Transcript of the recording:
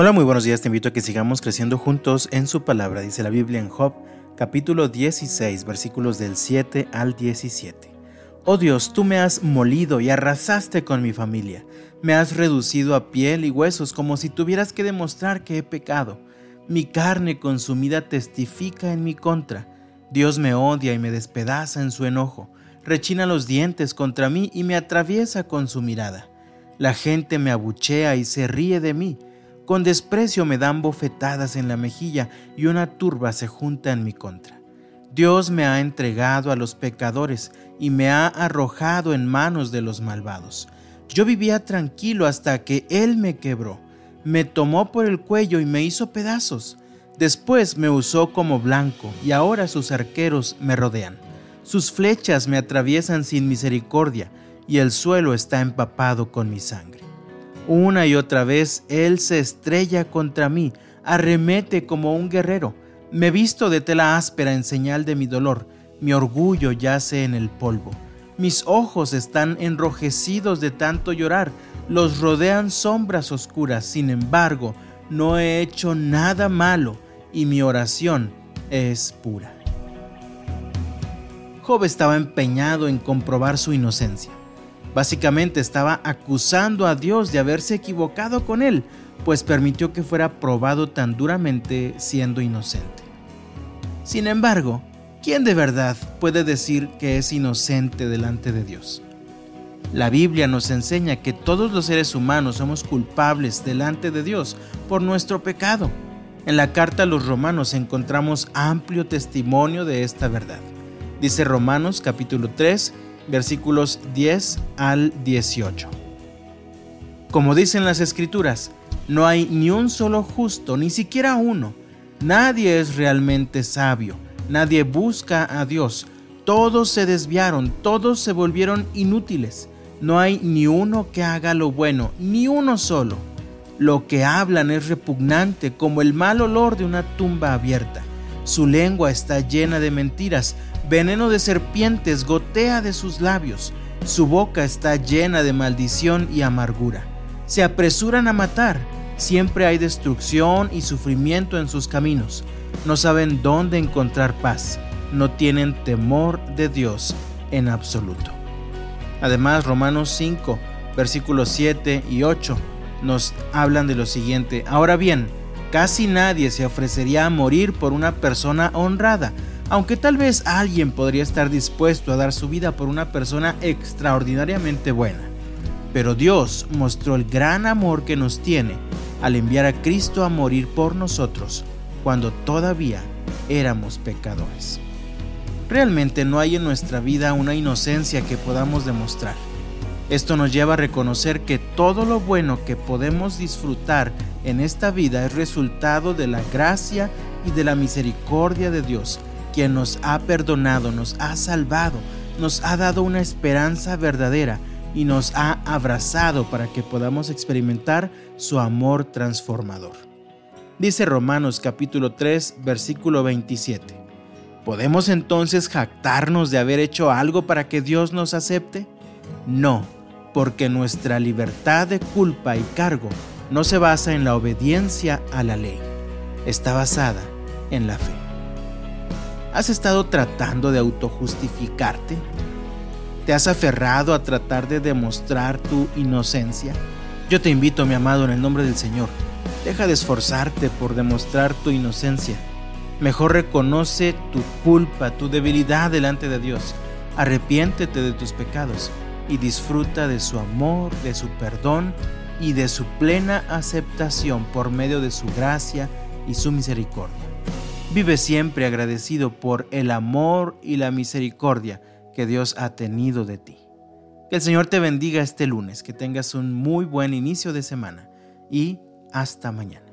Hola, muy buenos días. Te invito a que sigamos creciendo juntos en su palabra. Dice la Biblia en Job, capítulo 16, versículos del 7 al 17. Oh Dios, tú me has molido y arrasaste con mi familia. Me has reducido a piel y huesos como si tuvieras que demostrar que he pecado. Mi carne consumida testifica en mi contra. Dios me odia y me despedaza en su enojo. Rechina los dientes contra mí y me atraviesa con su mirada. La gente me abuchea y se ríe de mí. Con desprecio me dan bofetadas en la mejilla y una turba se junta en mi contra. Dios me ha entregado a los pecadores y me ha arrojado en manos de los malvados. Yo vivía tranquilo hasta que Él me quebró, me tomó por el cuello y me hizo pedazos. Después me usó como blanco y ahora sus arqueros me rodean. Sus flechas me atraviesan sin misericordia y el suelo está empapado con mi sangre. Una y otra vez Él se estrella contra mí, arremete como un guerrero. Me visto de tela áspera en señal de mi dolor, mi orgullo yace en el polvo. Mis ojos están enrojecidos de tanto llorar, los rodean sombras oscuras, sin embargo, no he hecho nada malo y mi oración es pura. Job estaba empeñado en comprobar su inocencia. Básicamente estaba acusando a Dios de haberse equivocado con él, pues permitió que fuera probado tan duramente siendo inocente. Sin embargo, ¿quién de verdad puede decir que es inocente delante de Dios? La Biblia nos enseña que todos los seres humanos somos culpables delante de Dios por nuestro pecado. En la carta a los romanos encontramos amplio testimonio de esta verdad. Dice Romanos capítulo 3, versículos 10 al 18. Como dicen las escrituras, no hay ni un solo justo, ni siquiera uno. Nadie es realmente sabio, nadie busca a Dios. Todos se desviaron, todos se volvieron inútiles. No hay ni uno que haga lo bueno, ni uno solo. Lo que hablan es repugnante como el mal olor de una tumba abierta. Su lengua está llena de mentiras, veneno de serpientes gotea de sus labios, su boca está llena de maldición y amargura. Se apresuran a matar, siempre hay destrucción y sufrimiento en sus caminos. No saben dónde encontrar paz, no tienen temor de Dios en absoluto. Además, Romanos 5, versículos 7 y 8 nos hablan de lo siguiente. Ahora bien, Casi nadie se ofrecería a morir por una persona honrada, aunque tal vez alguien podría estar dispuesto a dar su vida por una persona extraordinariamente buena. Pero Dios mostró el gran amor que nos tiene al enviar a Cristo a morir por nosotros cuando todavía éramos pecadores. Realmente no hay en nuestra vida una inocencia que podamos demostrar. Esto nos lleva a reconocer que todo lo bueno que podemos disfrutar en esta vida es resultado de la gracia y de la misericordia de Dios, quien nos ha perdonado, nos ha salvado, nos ha dado una esperanza verdadera y nos ha abrazado para que podamos experimentar su amor transformador. Dice Romanos capítulo 3 versículo 27. ¿Podemos entonces jactarnos de haber hecho algo para que Dios nos acepte? No porque nuestra libertad de culpa y cargo no se basa en la obediencia a la ley, está basada en la fe. ¿Has estado tratando de autojustificarte? ¿Te has aferrado a tratar de demostrar tu inocencia? Yo te invito, mi amado, en el nombre del Señor, deja de esforzarte por demostrar tu inocencia. Mejor reconoce tu culpa, tu debilidad delante de Dios. Arrepiéntete de tus pecados y disfruta de su amor, de su perdón y de su plena aceptación por medio de su gracia y su misericordia. Vive siempre agradecido por el amor y la misericordia que Dios ha tenido de ti. Que el Señor te bendiga este lunes, que tengas un muy buen inicio de semana y hasta mañana.